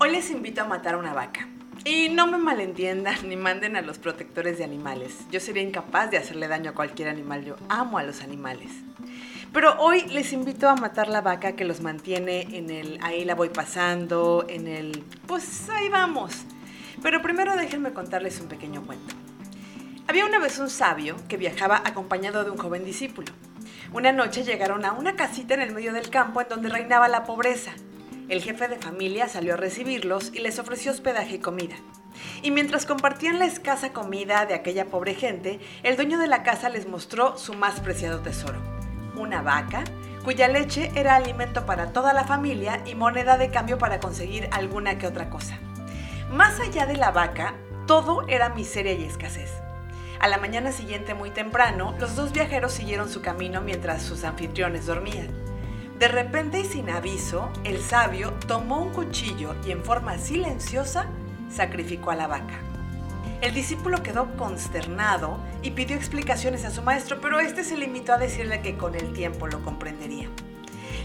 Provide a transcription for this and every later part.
Hoy les invito a matar una vaca. Y no me malentiendan ni manden a los protectores de animales. Yo sería incapaz de hacerle daño a cualquier animal. Yo amo a los animales. Pero hoy les invito a matar la vaca que los mantiene en el ahí la voy pasando, en el pues ahí vamos. Pero primero déjenme contarles un pequeño cuento. Había una vez un sabio que viajaba acompañado de un joven discípulo. Una noche llegaron a una casita en el medio del campo en donde reinaba la pobreza. El jefe de familia salió a recibirlos y les ofreció hospedaje y comida. Y mientras compartían la escasa comida de aquella pobre gente, el dueño de la casa les mostró su más preciado tesoro, una vaca cuya leche era alimento para toda la familia y moneda de cambio para conseguir alguna que otra cosa. Más allá de la vaca, todo era miseria y escasez. A la mañana siguiente muy temprano, los dos viajeros siguieron su camino mientras sus anfitriones dormían. De repente y sin aviso, el sabio tomó un cuchillo y en forma silenciosa sacrificó a la vaca. El discípulo quedó consternado y pidió explicaciones a su maestro, pero este se limitó a decirle que con el tiempo lo comprendería.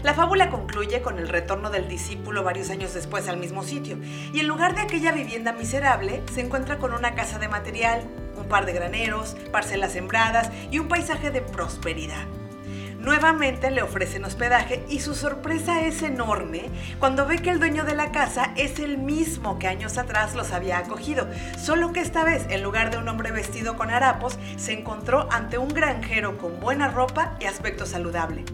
La fábula concluye con el retorno del discípulo varios años después al mismo sitio, y en lugar de aquella vivienda miserable, se encuentra con una casa de material, un par de graneros, parcelas sembradas y un paisaje de prosperidad. Nuevamente le ofrecen hospedaje y su sorpresa es enorme cuando ve que el dueño de la casa es el mismo que años atrás los había acogido, solo que esta vez en lugar de un hombre vestido con harapos, se encontró ante un granjero con buena ropa y aspecto saludable.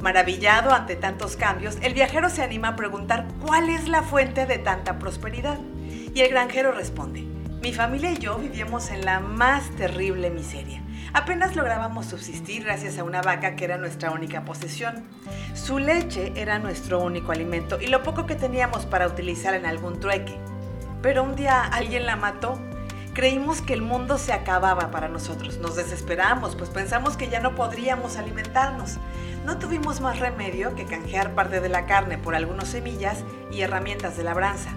Maravillado ante tantos cambios, el viajero se anima a preguntar cuál es la fuente de tanta prosperidad. Y el granjero responde, mi familia y yo vivíamos en la más terrible miseria. Apenas lográbamos subsistir gracias a una vaca que era nuestra única posesión. Su leche era nuestro único alimento y lo poco que teníamos para utilizar en algún trueque. Pero un día alguien la mató. Creímos que el mundo se acababa para nosotros. Nos desesperamos, pues pensamos que ya no podríamos alimentarnos. No tuvimos más remedio que canjear parte de la carne por algunas semillas y herramientas de labranza.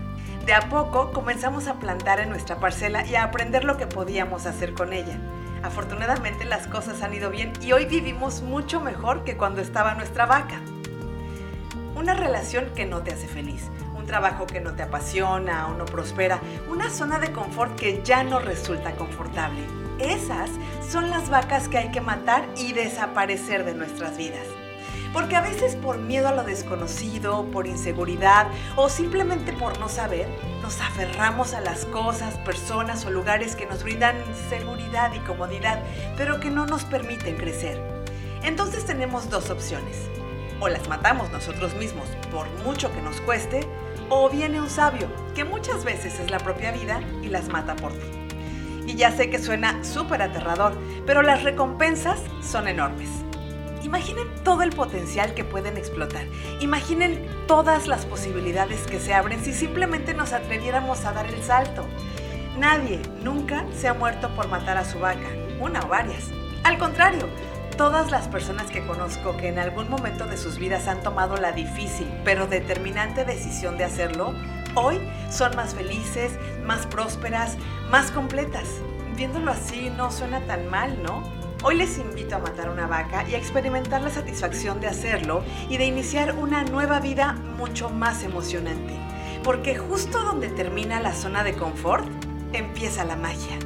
De a poco comenzamos a plantar en nuestra parcela y a aprender lo que podíamos hacer con ella. Afortunadamente las cosas han ido bien y hoy vivimos mucho mejor que cuando estaba nuestra vaca. Una relación que no te hace feliz, un trabajo que no te apasiona o no prospera, una zona de confort que ya no resulta confortable. Esas son las vacas que hay que matar y desaparecer de nuestras vidas. Porque a veces por miedo a lo desconocido, por inseguridad o simplemente por no saber, nos aferramos a las cosas, personas o lugares que nos brindan seguridad y comodidad, pero que no nos permiten crecer. Entonces tenemos dos opciones. O las matamos nosotros mismos por mucho que nos cueste, o viene un sabio, que muchas veces es la propia vida y las mata por ti. Y ya sé que suena súper aterrador, pero las recompensas son enormes. Imaginen todo el potencial que pueden explotar. Imaginen todas las posibilidades que se abren si simplemente nos atreviéramos a dar el salto. Nadie nunca se ha muerto por matar a su vaca, una o varias. Al contrario, todas las personas que conozco que en algún momento de sus vidas han tomado la difícil pero determinante decisión de hacerlo, hoy son más felices, más prósperas, más completas. Viéndolo así no suena tan mal, ¿no? Hoy les invito a matar una vaca y a experimentar la satisfacción de hacerlo y de iniciar una nueva vida mucho más emocionante. Porque justo donde termina la zona de confort, empieza la magia.